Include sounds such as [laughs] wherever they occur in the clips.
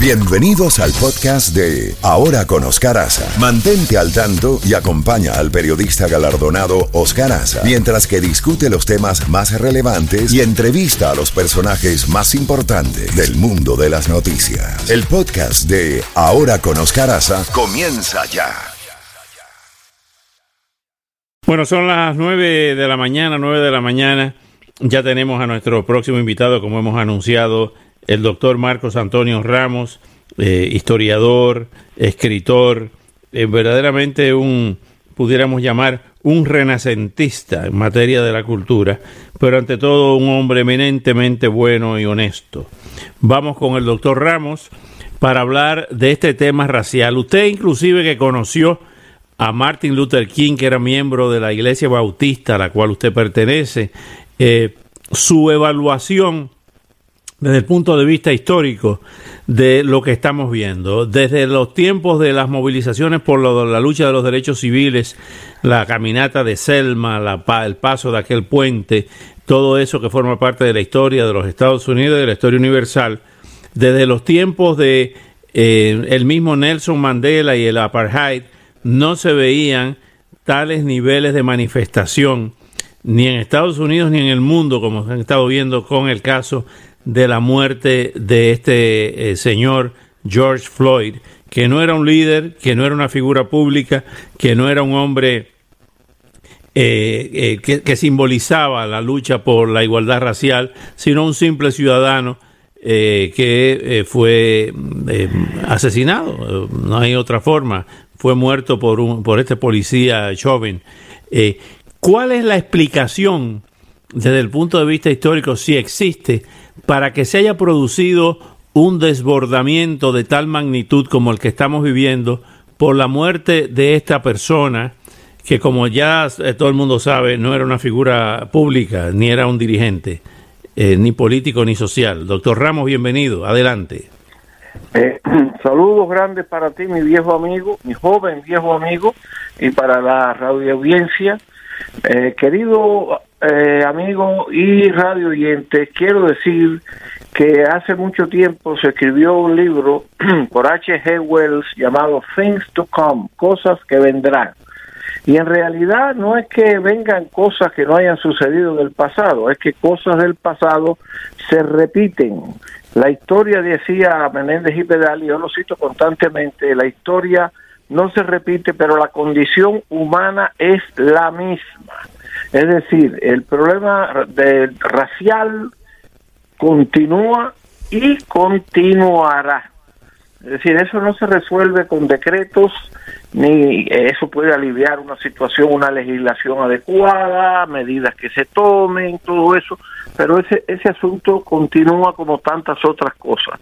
Bienvenidos al podcast de Ahora con Oscar Aza. Mantente al tanto y acompaña al periodista galardonado Oscar Aza mientras que discute los temas más relevantes y entrevista a los personajes más importantes del mundo de las noticias. El podcast de Ahora con Oscar Aza comienza ya. Bueno, son las 9 de la mañana, 9 de la mañana. Ya tenemos a nuestro próximo invitado, como hemos anunciado el doctor Marcos Antonio Ramos, eh, historiador, escritor, eh, verdaderamente un, pudiéramos llamar, un renacentista en materia de la cultura, pero ante todo un hombre eminentemente bueno y honesto. Vamos con el doctor Ramos para hablar de este tema racial. Usted inclusive que conoció a Martin Luther King, que era miembro de la Iglesia Bautista a la cual usted pertenece, eh, su evaluación desde el punto de vista histórico de lo que estamos viendo. Desde los tiempos de las movilizaciones por la lucha de los derechos civiles, la caminata de Selma, la, el paso de aquel puente, todo eso que forma parte de la historia de los Estados Unidos y de la historia universal, desde los tiempos de eh, el mismo Nelson Mandela y el apartheid, no se veían tales niveles de manifestación ni en Estados Unidos ni en el mundo, como han estado viendo con el caso de la muerte de este eh, señor George Floyd, que no era un líder, que no era una figura pública, que no era un hombre eh, eh, que, simbolizaba la lucha por la igualdad racial, sino un simple ciudadano que fue asesinado, no hay otra forma, fue muerto por, un, por este policía joven. ¿Cuál es la explicación desde el punto de vista histórico, si existe, para que se haya producido un desbordamiento de tal magnitud como el que estamos viviendo por la muerte de esta persona que como ya eh, todo el mundo sabe no era una figura pública ni era un dirigente eh, ni político ni social. Doctor Ramos, bienvenido, adelante. Eh, [clears throat] saludos grandes para ti, mi viejo amigo, mi joven viejo amigo, y para la radio audiencia. querido eh, amigo y radio oyente, quiero decir que hace mucho tiempo se escribió un libro [clears throat] por H. G. Wells llamado Things to Come, cosas que vendrán. Y en realidad no es que vengan cosas que no hayan sucedido en el pasado, es que cosas del pasado se repiten. La historia decía Menéndez y Pedal, y yo lo cito constantemente, la historia no se repite, pero la condición humana es la misma. Es decir, el problema de racial continúa y continuará. Es decir, eso no se resuelve con decretos, ni eso puede aliviar una situación, una legislación adecuada, medidas que se tomen, todo eso, pero ese, ese asunto continúa como tantas otras cosas.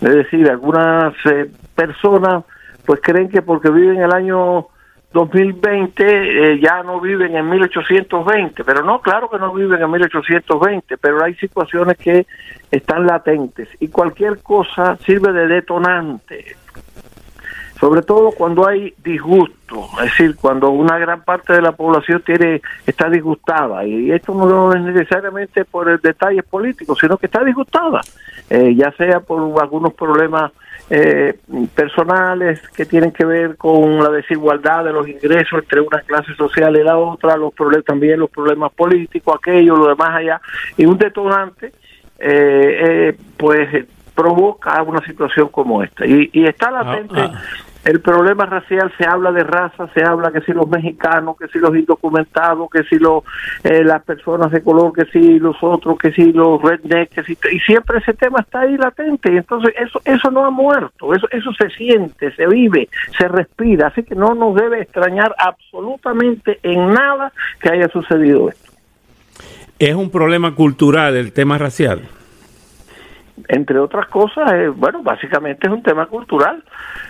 Es decir, algunas eh, personas pues creen que porque viven el año 2020 eh, ya no viven en 1820, pero no, claro que no viven en 1820, pero hay situaciones que están latentes y cualquier cosa sirve de detonante, sobre todo cuando hay disgusto, es decir, cuando una gran parte de la población tiene está disgustada. Y esto no es necesariamente por el detalles políticos, sino que está disgustada, eh, ya sea por algunos problemas eh, personales que tienen que ver con la desigualdad de los ingresos entre una clase social y la otra, los problemas también los problemas políticos, aquello, lo demás allá, y un detonante, eh, eh, pues provoca una situación como esta. Y, y está ah, latente ah el problema racial se habla de raza, se habla que si los mexicanos, que si los indocumentados, que si los, eh, las personas de color, que si los otros, que si los rednecks, que si, y siempre ese tema está ahí latente y entonces eso eso no ha muerto, eso eso se siente, se vive, se respira, así que no nos debe extrañar absolutamente en nada que haya sucedido esto. Es un problema cultural el tema racial entre otras cosas, eh, bueno, básicamente es un tema cultural.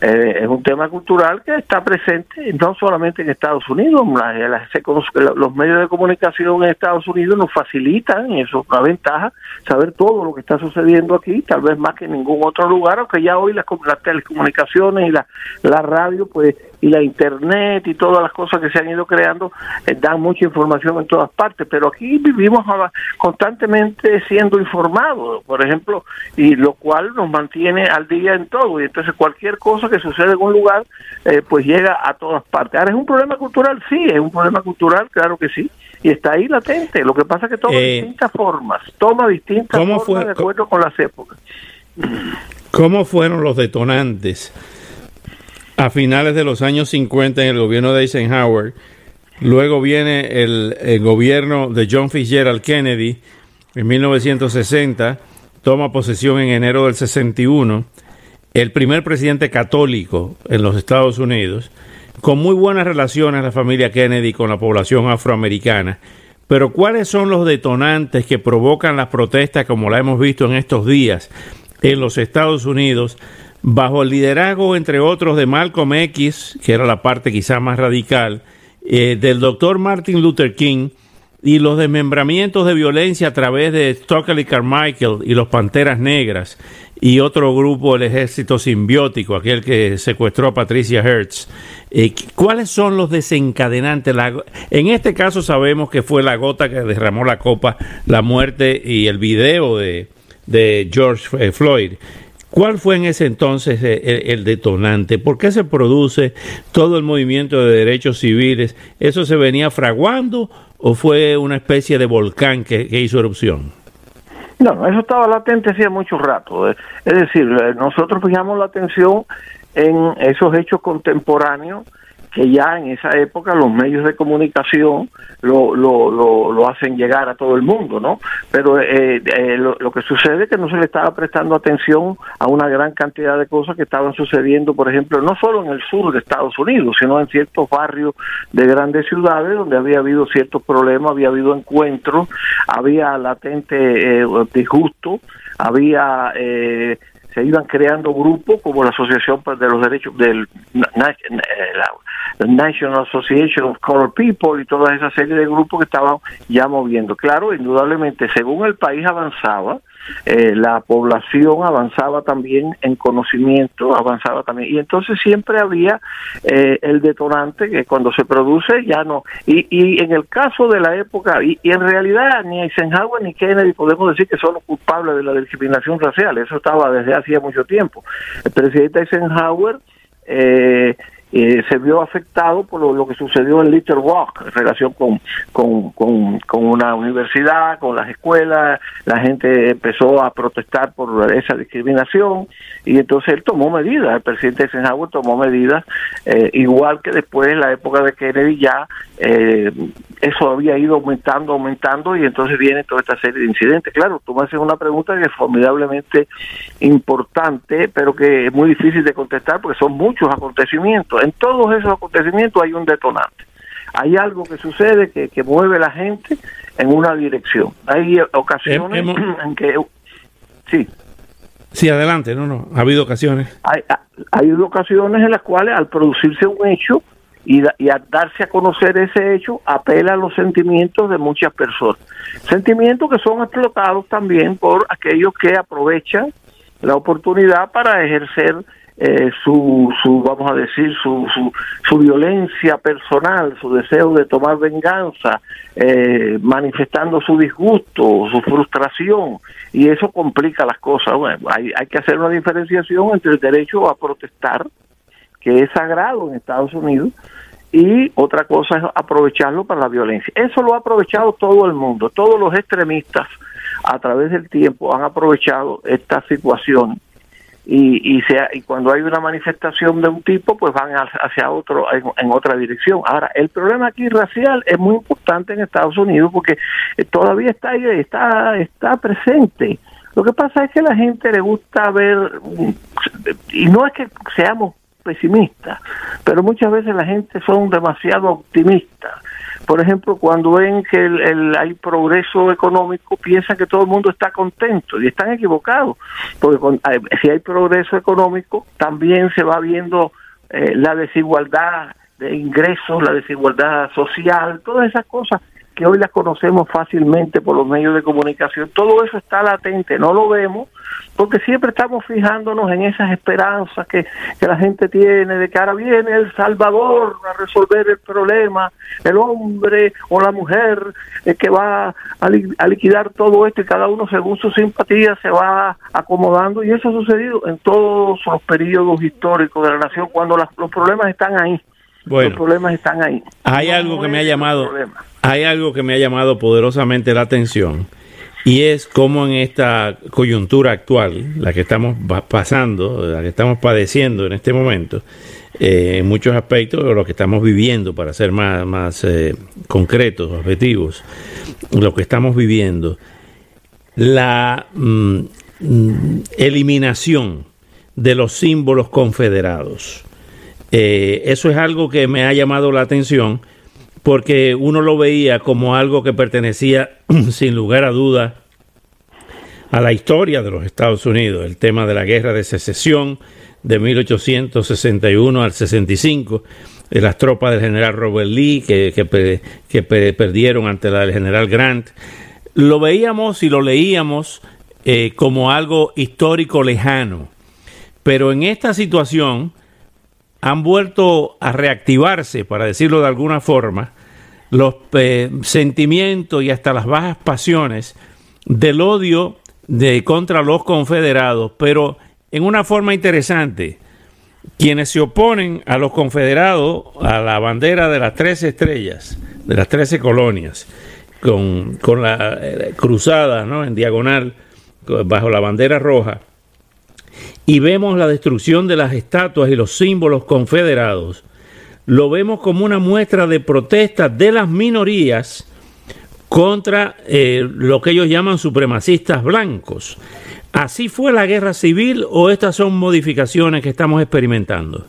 Eh, es un tema cultural que está presente no solamente en Estados Unidos, los medios de comunicación en Estados Unidos nos facilitan, eso es una ventaja, saber todo lo que está sucediendo aquí, tal vez más que en ningún otro lugar, aunque ya hoy las, telecomunicaciones y la, la radio, pues, y la internet y todas las cosas que se han ido creando eh, dan mucha información en todas partes, pero aquí vivimos constantemente siendo informados. Por ejemplo, y lo cual nos mantiene al día en todo y entonces cualquier cosa que sucede en un lugar eh, pues llega a todas partes. Ahora es un problema cultural, sí, es un problema cultural, claro que sí, y está ahí latente. Lo que pasa es que toma eh, distintas formas, toma distintas formas de acuerdo con las épocas. ¿Cómo fueron los detonantes a finales de los años 50 en el gobierno de Eisenhower? Luego viene el, gobierno de John Fitzgerald Kennedy en 1960, toma posesión en enero del 61, el primer presidente católico en los Estados Unidos, con muy buenas relaciones la familia Kennedy con la población afroamericana. Pero ¿cuáles son los detonantes que provocan las protestas como la hemos visto en estos días en los Estados Unidos bajo el liderazgo, entre otros, de Malcolm X, que era la parte quizá más radical, eh, del doctor Martin Luther King y los desmembramientos de violencia a través de Stockley Carmichael y los Panteras Negras y otro grupo, el Ejército Simbiótico, aquel que secuestró a Patricia Hertz. Eh, ¿Cuáles son los desencadenantes? en este caso sabemos que fue la gota que derramó la copa, la muerte y el video de, de George eh, Floyd. ¿Cuál fue en ese entonces eh, el, detonante? ¿Por qué se produce todo el movimiento de derechos civiles? ¿Eso se venía fraguando o fue una especie de volcán que, hizo erupción? No, eso estaba latente hacía mucho rato. Es decir, nosotros fijamos la atención en esos hechos contemporáneos que ya en esa época los medios de comunicación lo, lo, lo, hacen llegar a todo el mundo, ¿no? Pero eh, eh, lo, que sucede es que no se le estaba prestando atención a una gran cantidad de cosas que estaban sucediendo, por ejemplo, no solo en el sur de Estados Unidos, sino en ciertos barrios de grandes ciudades donde había habido ciertos problemas, había habido encuentros, había latente eh, disgusto, había eh, se iban creando grupos como la Asociación de los Derechos del National Association of Colored People y toda esa serie de grupos que estaban ya moviendo. Claro, indudablemente, según el país avanzaba, eh, la población avanzaba también en conocimiento, avanzaba también, y entonces siempre había eh, el detonante que cuando se produce ya no. Y, y en el caso de la época, y, en realidad ni Eisenhower ni Kennedy podemos decir que son los culpables de la discriminación racial, eso estaba desde hacía mucho tiempo. El presidente Eisenhower eh, eh, se vio afectado por lo, que sucedió en Little Rock en relación con, con, con, una universidad, con las escuelas, la gente empezó a protestar por esa discriminación y entonces él tomó medidas, el presidente Eisenhower tomó medidas, eh, igual que después en la época de Kennedy ya eh, eso había ido aumentando, aumentando y entonces viene toda esta serie de incidentes. Claro, tú me haces una pregunta que es formidablemente importante, pero que es muy difícil de contestar porque son muchos acontecimientos en todos esos acontecimientos hay un detonante. Hay algo que sucede que, que mueve la gente en una dirección. Hay ocasiones [clears throat] en que... Sí. Sí, adelante, no, no, ha habido ocasiones. Hay, hay ocasiones en las cuales al producirse un hecho y, y al darse a conocer ese hecho, apela a los sentimientos de muchas personas. Sentimientos que son explotados también por aquellos que aprovechan la oportunidad para ejercer eh, su, su, vamos a decir, su, su, su, violencia personal, su deseo de tomar venganza, eh, manifestando su disgusto, su frustración, y eso complica las cosas. Bueno, hay, hay que hacer una diferenciación entre el derecho a protestar, que es sagrado en Estados Unidos, y otra cosa es aprovecharlo para la violencia. Eso lo ha aprovechado todo el mundo, todos los extremistas a través del tiempo han aprovechado esta situación y, y, sea, y cuando hay una manifestación de un tipo, pues van hacia otro, en, otra dirección. Ahora, el problema aquí racial es muy importante en Estados Unidos porque eh, todavía está ahí, está, está presente. Lo que pasa es que a la gente le gusta ver, y no es que seamos pesimistas, pero muchas veces la gente son demasiado optimistas por ejemplo, cuando ven que el, hay progreso económico, piensan que todo el mundo está contento y están equivocados, porque si hay progreso económico, también se va viendo eh, la desigualdad de ingresos, la desigualdad social, todas esas cosas que hoy las conocemos fácilmente por los medios de comunicación. Todo eso está latente, no lo vemos, porque siempre estamos fijándonos en esas esperanzas que, la gente tiene de que ahora viene el Salvador a resolver el problema, el hombre o la mujer eh, que va a, a, liquidar todo esto y cada uno según su simpatía se va acomodando y eso ha sucedido en todos los periodos históricos de la nación cuando los problemas están ahí. Bueno, los problemas están ahí. Hay algo que me ha llamado, hay algo que me ha llamado poderosamente la atención y es como en esta coyuntura actual, la que estamos pasando, la que estamos padeciendo en este momento, eh, en muchos aspectos, lo que estamos viviendo, para ser más, más eh, concretos, objetivos, lo que estamos viviendo, la mm, mm, eliminación de los símbolos confederados. Eh, eso es algo que me ha llamado la atención porque uno lo veía como algo que pertenecía [clears throat] sin lugar a duda a la historia de los Estados Unidos, el tema de la guerra de secesión de 1861 al 65, de las tropas del general Robert Lee que, que, perdieron ante la del general Grant. Lo veíamos y lo leíamos eh, como algo histórico lejano, pero en esta situación han vuelto a reactivarse, para decirlo de alguna forma, los eh, sentimientos y hasta las bajas pasiones del odio de contra los confederados, pero en una forma interesante. Quienes se oponen a los confederados, a la bandera de las tres estrellas, de las trece colonias, con, con la eh, cruzada ¿no? en diagonal, bajo la bandera roja, y vemos la destrucción de las estatuas y los símbolos confederados, lo vemos como una muestra de protesta de las minorías contra eh, lo que ellos llaman supremacistas blancos. ¿Así fue la guerra civil o estas son modificaciones que estamos experimentando?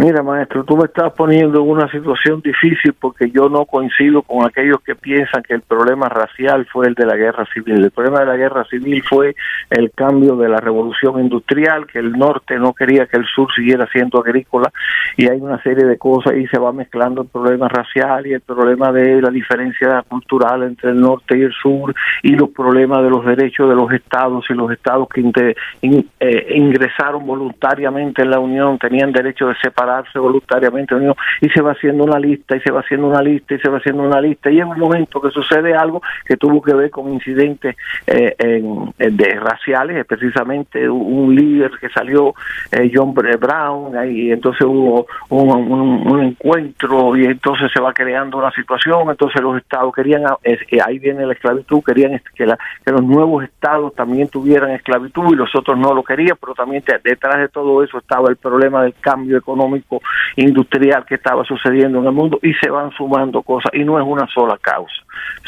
Mira, maestro, tú me estás poniendo en una situación difícil porque yo no coincido con aquellos que piensan que el problema racial fue el de la guerra civil. El problema de la guerra civil fue el cambio de la revolución industrial, que el norte no quería que el sur siguiera siendo agrícola y hay una serie de cosas y se va mezclando el problema racial y el problema de la diferencia cultural entre el norte y el sur y los problemas de los derechos de los estados y los estados que eh, ingresaron voluntariamente en la Unión tenían derecho de separar voluntariamente y se va haciendo una lista y se va haciendo una lista y se va haciendo una lista y en un momento que sucede algo que tuvo que ver con incidentes eh, de raciales, precisamente un líder que salió, eh, John Brown, y entonces hubo un, encuentro y entonces se va creando una situación, entonces los estados querían, eh, ahí viene la esclavitud, querían que, la, que los nuevos estados también tuvieran esclavitud y los otros no lo querían, pero también detrás de todo eso estaba el problema del cambio económico industrial que estaba sucediendo en el mundo y se van sumando cosas y no es una sola causa,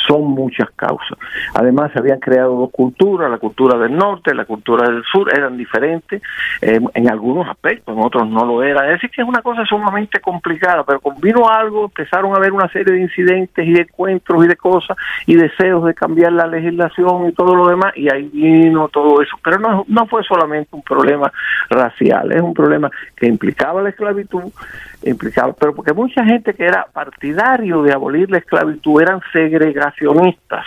son muchas causas. Además se habían creado dos culturas, la cultura del norte, la cultura del sur, eran diferentes eh, en algunos aspectos, en otros no lo eran. Es decir, que es una cosa sumamente complicada, pero vino algo, empezaron a haber una serie de incidentes y de encuentros y de cosas y deseos de cambiar la legislación y todo lo demás y ahí vino todo eso. Pero no, no fue solamente un problema racial, es un problema que implicaba la esclavitud implicaba, pero porque mucha gente que era partidario de abolir la esclavitud eran segregacionistas.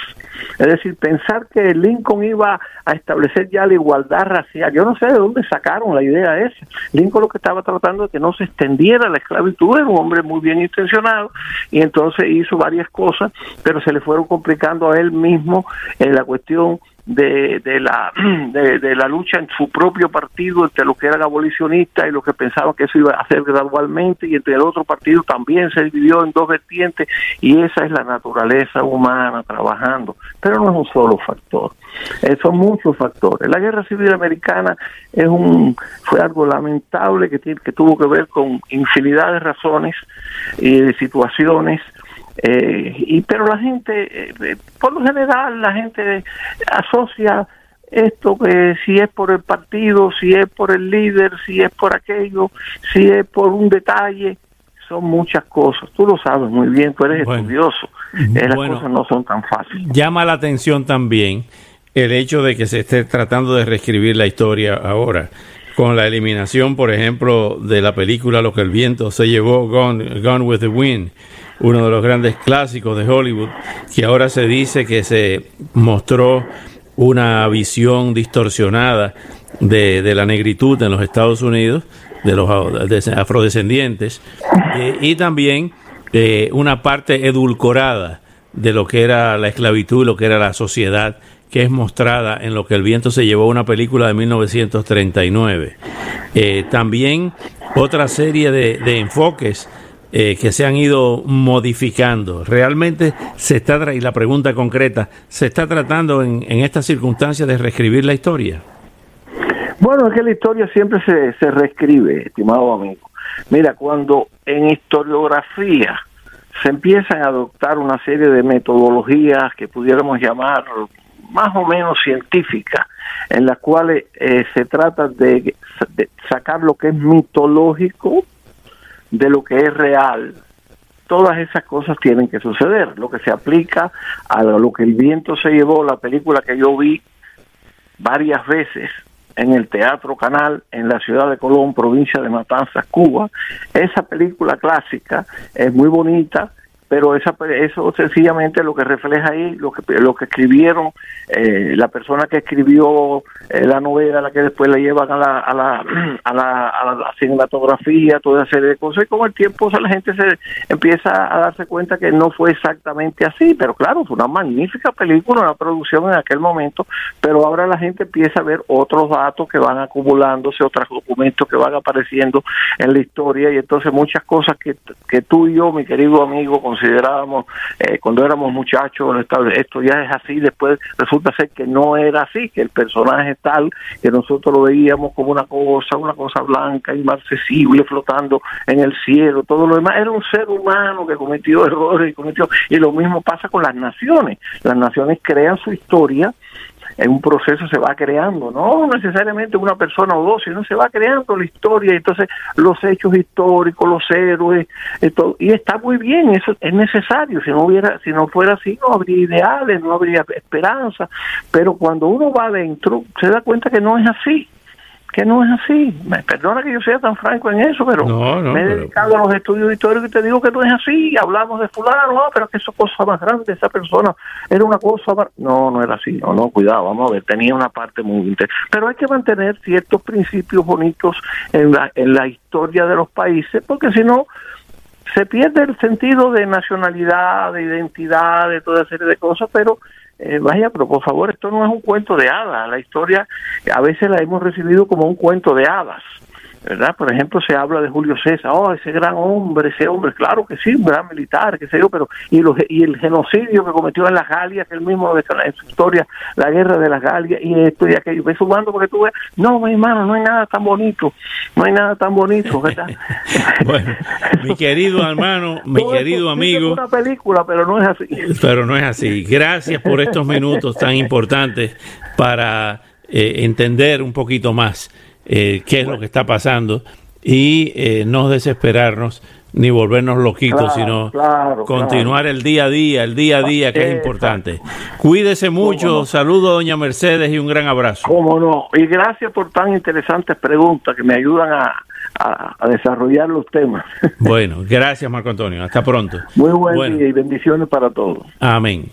Es decir, pensar que Lincoln iba a establecer ya la igualdad racial, yo no sé de dónde sacaron la idea esa. Lincoln lo que estaba tratando de que no se extendiera la esclavitud, era un hombre muy bien intencionado y entonces hizo varias cosas, pero se le fueron complicando a él mismo en la cuestión de, de la [clears throat] de, la lucha en su propio partido entre los que eran abolicionistas y los que pensaban que eso iba a hacer gradualmente y entre el otro partido también se dividió en dos vertientes y esa es la naturaleza humana trabajando. Pero no es un solo factor eh, son muchos factores. La guerra civil americana es un fue algo lamentable que que tuvo que ver con infinidad de razones y de situaciones eh, y pero la gente eh, eh, por lo general la gente asocia esto que si es por el partido si es por el líder si es por aquello si es por un detalle son muchas cosas. Tú lo sabes muy bien tú eres estudioso las cosas no son tan fáciles. Llama la atención también el hecho de que se esté tratando de reescribir la historia ahora. Con la eliminación, por ejemplo, de la película Lo que el viento se llevó, Gone, Gone with the Wind, uno de los grandes clásicos de Hollywood, que ahora se dice que se mostró una visión distorsionada de, la negritud en los Estados Unidos, de los afrodescendientes, eh, y también eh, una parte edulcorada de lo que era la esclavitud y lo que era la sociedad que es mostrada en lo que el viento se llevó una película de 1939. Eh, también otra serie de, enfoques eh, que se han ido modificando. Realmente se está, y la pregunta concreta, ¿se está tratando en, en estas circunstancias de reescribir la historia? Bueno, es que la historia siempre se, se reescribe, estimado amigo. Mira, cuando en historiografía se empiezan a adoptar una serie de metodologías que pudiéramos llamar más o menos científicas, en las cuales eh, se trata de, sacar lo que es mitológico de lo que es real. Todas esas cosas tienen que suceder. Lo que se aplica a lo que el viento se llevó, la película que yo vi varias veces en el Teatro Canal en la ciudad de Colón, provincia de Matanzas, Cuba. Esa película clásica es muy bonita, pero esa, eso sencillamente lo que refleja ahí, lo que, lo que escribieron, eh, la persona que escribió eh, la novela, la que después la llevan a la, a la, [clears throat] a la, a la cinematografía, toda esa serie de cosas, y con el tiempo la gente se empieza a darse cuenta que no fue exactamente así, pero claro, fue una magnífica película, una producción en aquel momento, pero ahora la gente empieza a ver otros datos que van acumulándose, otros documentos que van apareciendo en la historia, y entonces muchas cosas que, que tú y yo, mi querido amigo, considerábamos eh, cuando éramos muchachos, esto ya es así, después resulta ser que no era así, que el personaje tal, que nosotros lo veíamos como una cosa, una cosa blanca, inmarcesible, flotando en el cielo, todo lo demás, era un ser humano que cometió errores y cometió, y lo mismo pasa con las naciones, las naciones crean su historia, en un proceso se va creando, no necesariamente una persona o dos, sino se va creando la historia, entonces los hechos históricos, los héroes, y está muy bien, eso es necesario, si no hubiera, si no fuera así, no habría ideales, no habría esperanza, pero cuando uno va adentro, se da cuenta que no es así que no es así. Me perdona que yo sea tan franco en eso, pero me he dedicado a los estudios históricos y te digo que no es así. Hablamos de fulano, no, pero que eso es cosa más grande, esa persona era una cosa más... No, no era así, no, no, cuidado, vamos a ver, tenía una parte muy interesante. Pero hay que mantener ciertos principios bonitos en la, en la historia de los países, porque si no, se pierde el sentido de nacionalidad, de identidad, de toda serie de cosas, pero eh, vaya, pero por favor, esto no es un cuento de hadas. La historia a veces la hemos recibido como un cuento de hadas. ¿Verdad? Por ejemplo, se habla de Julio César, oh, ese gran hombre, ese hombre, claro que sí, un gran militar, qué sé yo, pero y, los, y el genocidio que cometió en las Galias, que él mismo en su historia, la guerra de las Galias, y esto y aquello, ves sumando porque tú ves, no, mi hermano, no hay nada tan bonito, no hay nada tan bonito, ¿verdad? [laughs] bueno, mi querido hermano, [laughs] mi querido amigo. Es una película, pero no es así. Pero no es así. Gracias por estos minutos tan importantes para eh, entender un poquito más eh, qué es lo que está pasando y eh, no desesperarnos ni volvernos loquitos, sino continuar el día a día, el día a día, que es importante. Cuídese mucho, saludo doña Mercedes y un gran abrazo. Cómo no, y gracias por tan interesantes preguntas que me ayudan a, a, desarrollar los temas. [laughs] Bueno, gracias Marco Antonio, hasta pronto. Muy buen día y bendiciones para todos. Amén.